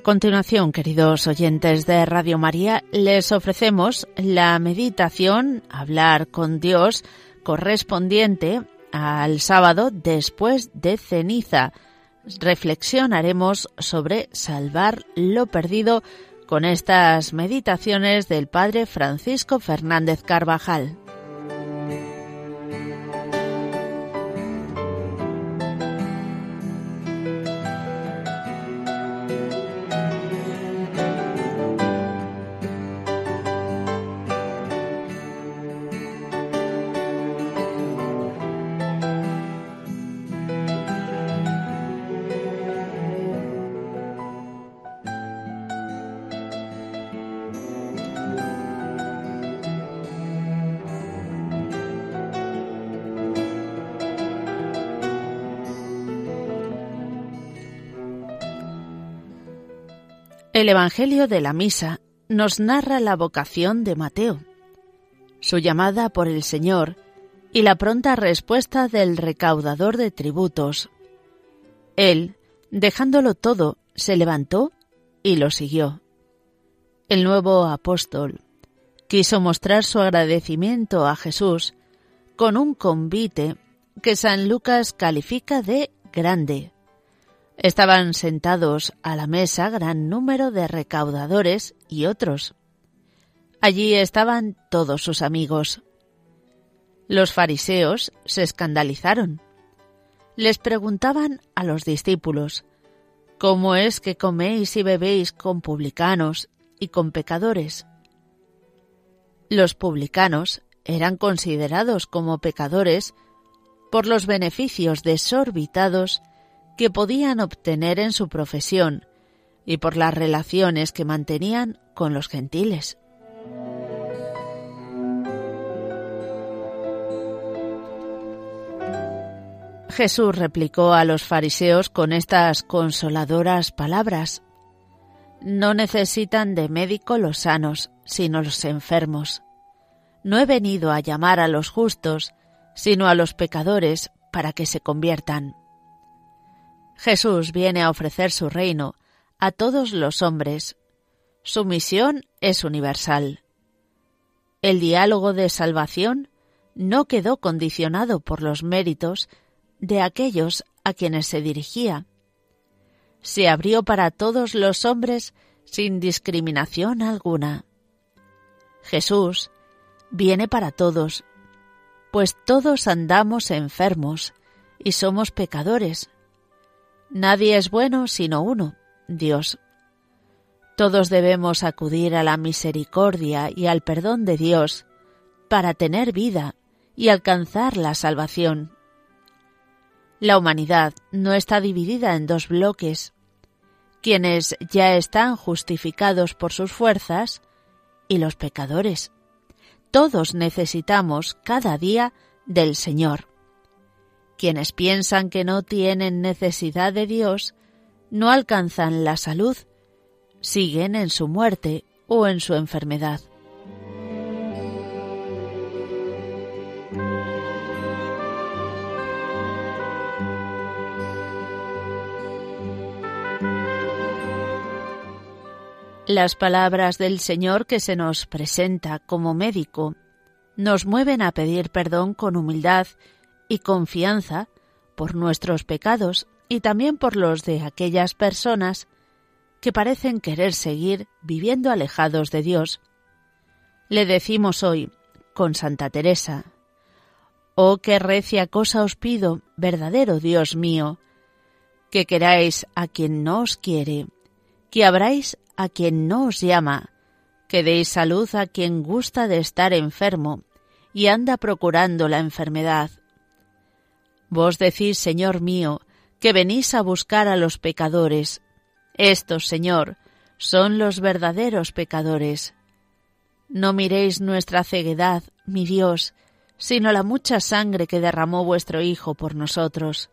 A continuación, queridos oyentes de Radio María, les ofrecemos la meditación Hablar con Dios correspondiente al sábado después de ceniza. Reflexionaremos sobre salvar lo perdido con estas meditaciones del Padre Francisco Fernández Carvajal. El Evangelio de la Misa nos narra la vocación de Mateo, su llamada por el Señor y la pronta respuesta del recaudador de tributos. Él, dejándolo todo, se levantó y lo siguió. El nuevo apóstol quiso mostrar su agradecimiento a Jesús con un convite que San Lucas califica de grande Estaban sentados a la mesa gran número de recaudadores y otros. Allí estaban todos sus amigos. Los fariseos se escandalizaron. Les preguntaban a los discípulos, ¿Cómo es que coméis y bebéis con publicanos y con pecadores? Los publicanos eran considerados como pecadores por los beneficios desorbitados que podían obtener en su profesión y por las relaciones que mantenían con los gentiles. Jesús replicó a los fariseos con estas consoladoras palabras. No necesitan de médico los sanos, sino los enfermos. No he venido a llamar a los justos, sino a los pecadores para que se conviertan. Jesús viene a ofrecer su reino a todos los hombres. Su misión es universal. El diálogo de salvación no quedó condicionado por los méritos de aquellos a quienes se dirigía. Se abrió para todos los hombres sin discriminación alguna. Jesús viene para todos, pues todos andamos enfermos y somos pecadores. Nadie es bueno sino uno, Dios. Todos debemos acudir a la misericordia y al perdón de Dios para tener vida y alcanzar la salvación. La humanidad no está dividida en dos bloques, quienes ya están justificados por sus fuerzas y los pecadores. Todos necesitamos cada día del Señor. Quienes piensan que no tienen necesidad de Dios no alcanzan la salud, siguen en su muerte o en su enfermedad. Las palabras del Señor que se nos presenta como médico nos mueven a pedir perdón con humildad y confianza por nuestros pecados y también por los de aquellas personas que parecen querer seguir viviendo alejados de Dios. Le decimos hoy, con Santa Teresa, Oh, qué recia cosa os pido, verdadero Dios mío, que queráis a quien no os quiere, que abráis a quien no os llama, que deis salud a quien gusta de estar enfermo y anda procurando la enfermedad, Vos decís, Señor mío, que venís a buscar a los pecadores. Estos, Señor, son los verdaderos pecadores. No miréis nuestra ceguedad, mi Dios, sino la mucha sangre que derramó vuestro Hijo por nosotros.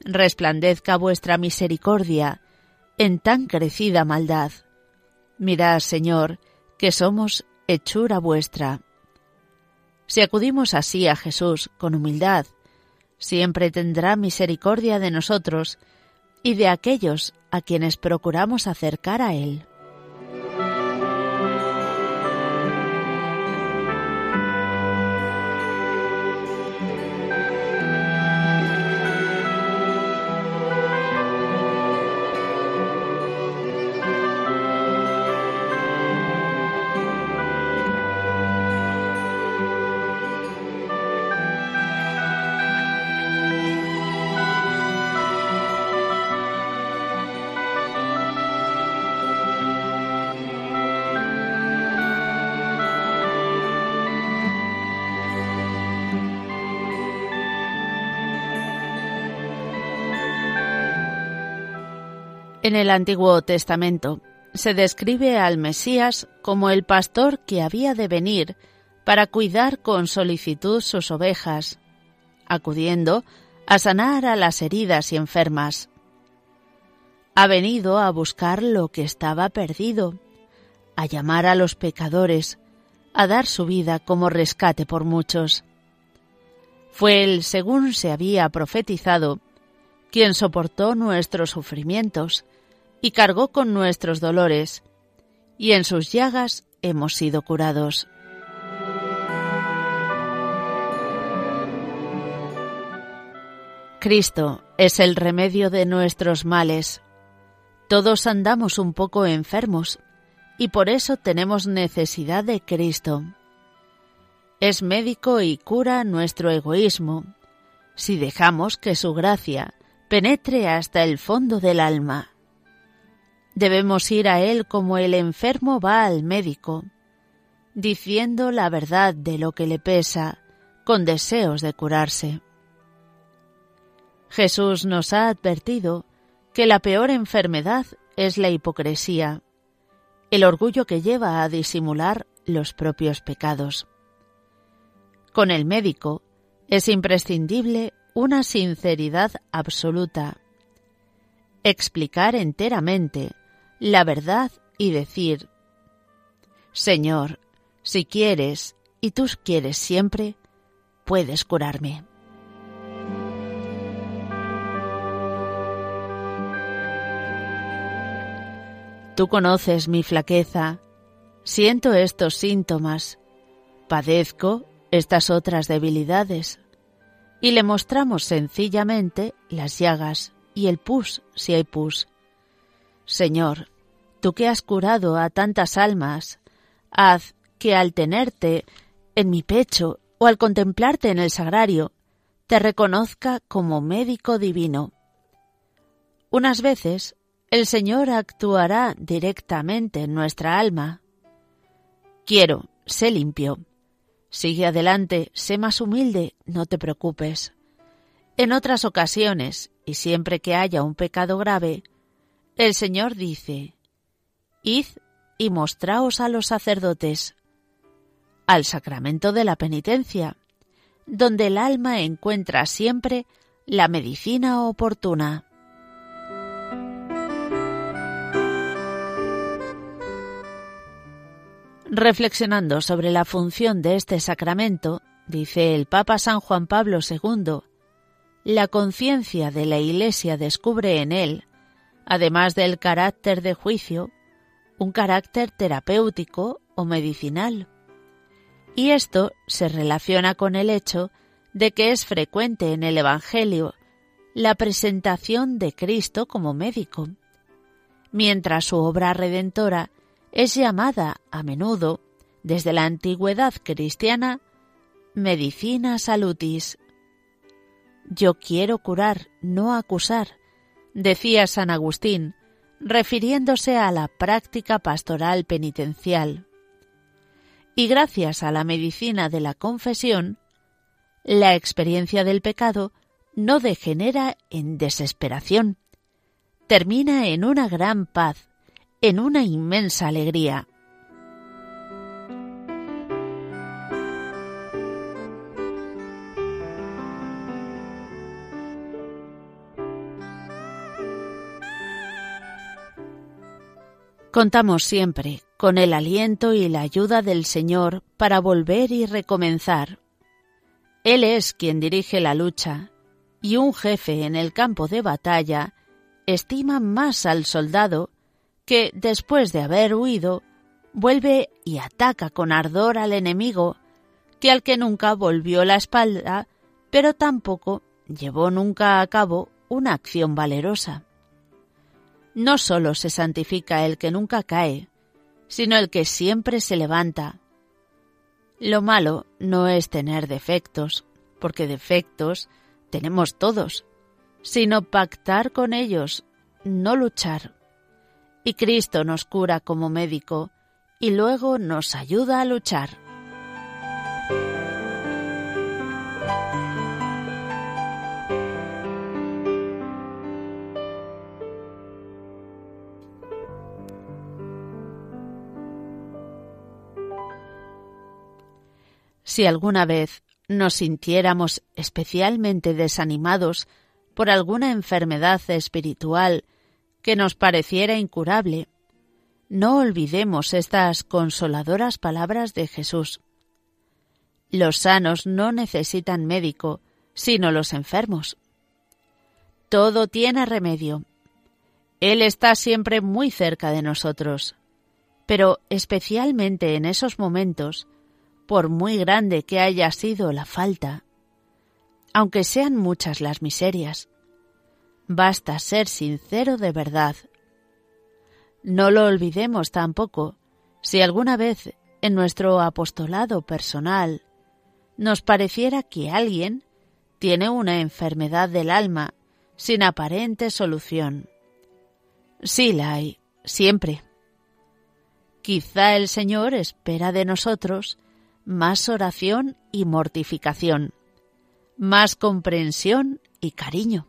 Resplandezca vuestra misericordia en tan crecida maldad. Mirad, Señor, que somos hechura vuestra. Si acudimos así a Jesús con humildad, siempre tendrá misericordia de nosotros y de aquellos a quienes procuramos acercar a Él. En el Antiguo Testamento se describe al Mesías como el pastor que había de venir para cuidar con solicitud sus ovejas, acudiendo a sanar a las heridas y enfermas. Ha venido a buscar lo que estaba perdido, a llamar a los pecadores, a dar su vida como rescate por muchos. Fue él, según se había profetizado, quien soportó nuestros sufrimientos y cargó con nuestros dolores, y en sus llagas hemos sido curados. Cristo es el remedio de nuestros males. Todos andamos un poco enfermos y por eso tenemos necesidad de Cristo. Es médico y cura nuestro egoísmo si dejamos que su gracia penetre hasta el fondo del alma. Debemos ir a Él como el enfermo va al médico, diciendo la verdad de lo que le pesa, con deseos de curarse. Jesús nos ha advertido que la peor enfermedad es la hipocresía, el orgullo que lleva a disimular los propios pecados. Con el médico es imprescindible una sinceridad absoluta, explicar enteramente la verdad y decir, Señor, si quieres, y tú quieres siempre, puedes curarme. Tú conoces mi flaqueza, siento estos síntomas, padezco estas otras debilidades, y le mostramos sencillamente las llagas y el pus si hay pus, Señor, tú que has curado a tantas almas, haz que al tenerte en mi pecho o al contemplarte en el sagrario, te reconozca como médico divino. Unas veces el Señor actuará directamente en nuestra alma. Quiero, sé limpio. Sigue adelante, sé más humilde, no te preocupes. En otras ocasiones, y siempre que haya un pecado grave, el Señor dice, Id y mostraos a los sacerdotes, al sacramento de la penitencia, donde el alma encuentra siempre la medicina oportuna. Reflexionando sobre la función de este sacramento, dice el Papa San Juan Pablo II, la conciencia de la Iglesia descubre en él además del carácter de juicio, un carácter terapéutico o medicinal. Y esto se relaciona con el hecho de que es frecuente en el Evangelio la presentación de Cristo como médico, mientras su obra redentora es llamada a menudo, desde la antigüedad cristiana, medicina salutis. Yo quiero curar, no acusar, decía San Agustín, refiriéndose a la práctica pastoral penitencial. Y gracias a la medicina de la confesión, la experiencia del pecado no degenera en desesperación, termina en una gran paz, en una inmensa alegría. Contamos siempre con el aliento y la ayuda del Señor para volver y recomenzar. Él es quien dirige la lucha, y un jefe en el campo de batalla estima más al soldado que, después de haber huido, vuelve y ataca con ardor al enemigo, que al que nunca volvió la espalda, pero tampoco llevó nunca a cabo una acción valerosa. No sólo se santifica el que nunca cae, sino el que siempre se levanta. Lo malo no es tener defectos, porque defectos tenemos todos, sino pactar con ellos, no luchar. Y Cristo nos cura como médico y luego nos ayuda a luchar. Si alguna vez nos sintiéramos especialmente desanimados por alguna enfermedad espiritual que nos pareciera incurable, no olvidemos estas consoladoras palabras de Jesús. Los sanos no necesitan médico, sino los enfermos. Todo tiene remedio. Él está siempre muy cerca de nosotros, pero especialmente en esos momentos por muy grande que haya sido la falta, aunque sean muchas las miserias. Basta ser sincero de verdad. No lo olvidemos tampoco si alguna vez en nuestro apostolado personal nos pareciera que alguien tiene una enfermedad del alma sin aparente solución. Sí la hay, siempre. Quizá el Señor espera de nosotros más oración y mortificación, más comprensión y cariño.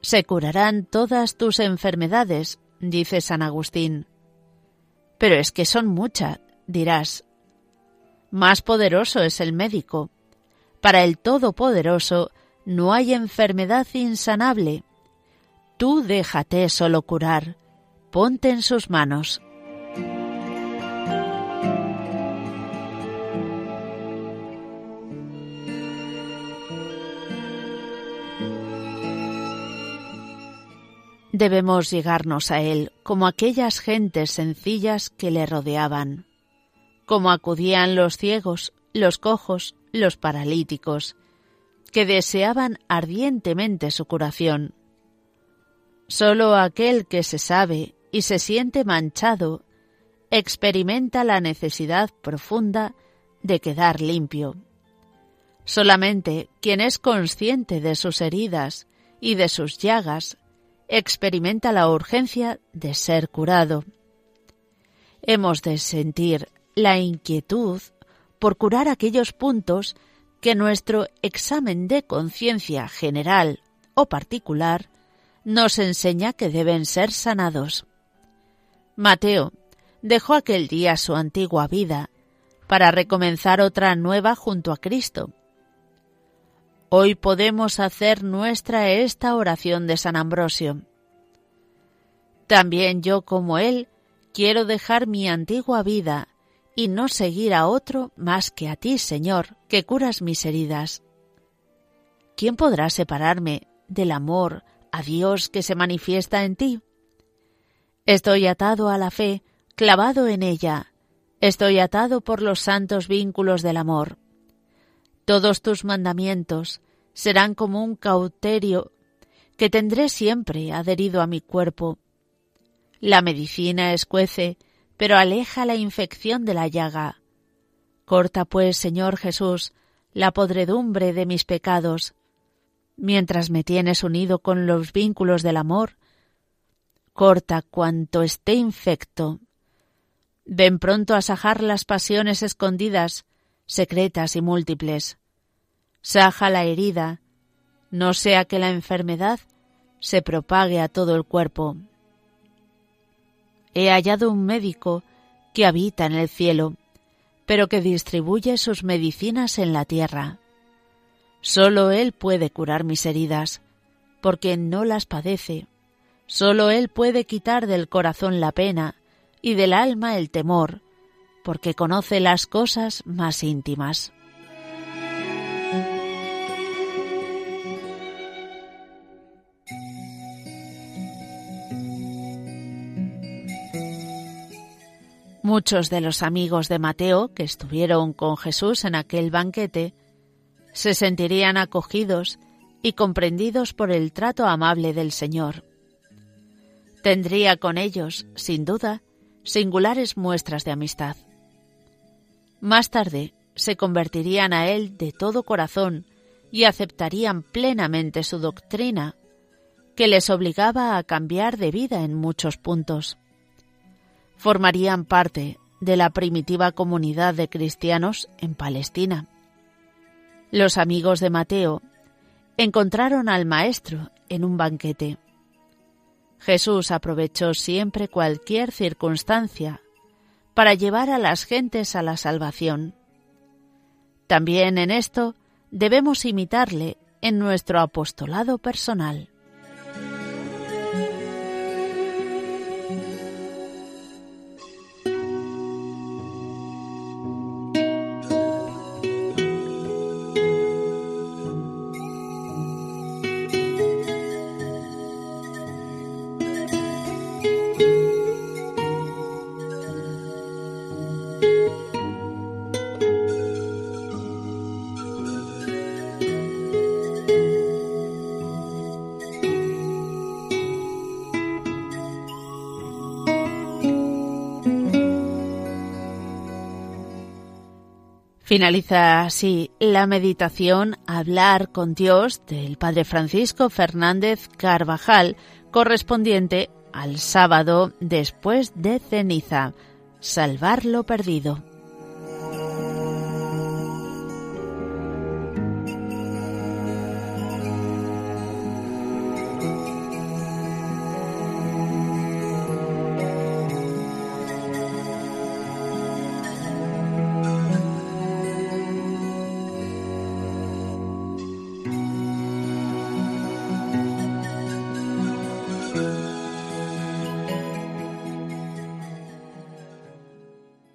Se curarán todas tus enfermedades, dice San Agustín. Pero es que son muchas, dirás. Más poderoso es el médico. Para el Todopoderoso no hay enfermedad insanable. Tú déjate solo curar, ponte en sus manos. Debemos llegarnos a Él como aquellas gentes sencillas que le rodeaban, como acudían los ciegos, los cojos, los paralíticos, que deseaban ardientemente su curación. Solo aquel que se sabe y se siente manchado experimenta la necesidad profunda de quedar limpio. Solamente quien es consciente de sus heridas y de sus llagas experimenta la urgencia de ser curado. Hemos de sentir la inquietud por curar aquellos puntos que nuestro examen de conciencia general o particular nos enseña que deben ser sanados. Mateo dejó aquel día su antigua vida para recomenzar otra nueva junto a Cristo, Hoy podemos hacer nuestra esta oración de San Ambrosio. También yo como Él quiero dejar mi antigua vida y no seguir a otro más que a ti, Señor, que curas mis heridas. ¿Quién podrá separarme del amor a Dios que se manifiesta en ti? Estoy atado a la fe, clavado en ella. Estoy atado por los santos vínculos del amor. Todos tus mandamientos serán como un cauterio que tendré siempre adherido a mi cuerpo. La medicina escuece, pero aleja la infección de la llaga. Corta, pues, Señor Jesús, la podredumbre de mis pecados. Mientras me tienes unido con los vínculos del amor, corta cuanto esté infecto. Ven pronto a sajar las pasiones escondidas secretas y múltiples. Saja la herida, no sea que la enfermedad se propague a todo el cuerpo. He hallado un médico que habita en el cielo, pero que distribuye sus medicinas en la tierra. Solo Él puede curar mis heridas, porque no las padece. Solo Él puede quitar del corazón la pena y del alma el temor, porque conoce las cosas más íntimas. Muchos de los amigos de Mateo que estuvieron con Jesús en aquel banquete se sentirían acogidos y comprendidos por el trato amable del Señor. Tendría con ellos, sin duda, singulares muestras de amistad. Más tarde se convertirían a Él de todo corazón y aceptarían plenamente su doctrina, que les obligaba a cambiar de vida en muchos puntos. Formarían parte de la primitiva comunidad de cristianos en Palestina. Los amigos de Mateo encontraron al Maestro en un banquete. Jesús aprovechó siempre cualquier circunstancia para llevar a las gentes a la salvación. También en esto debemos imitarle en nuestro apostolado personal. Finaliza así la meditación Hablar con Dios del Padre Francisco Fernández Carvajal, correspondiente al sábado después de ceniza, Salvar lo perdido.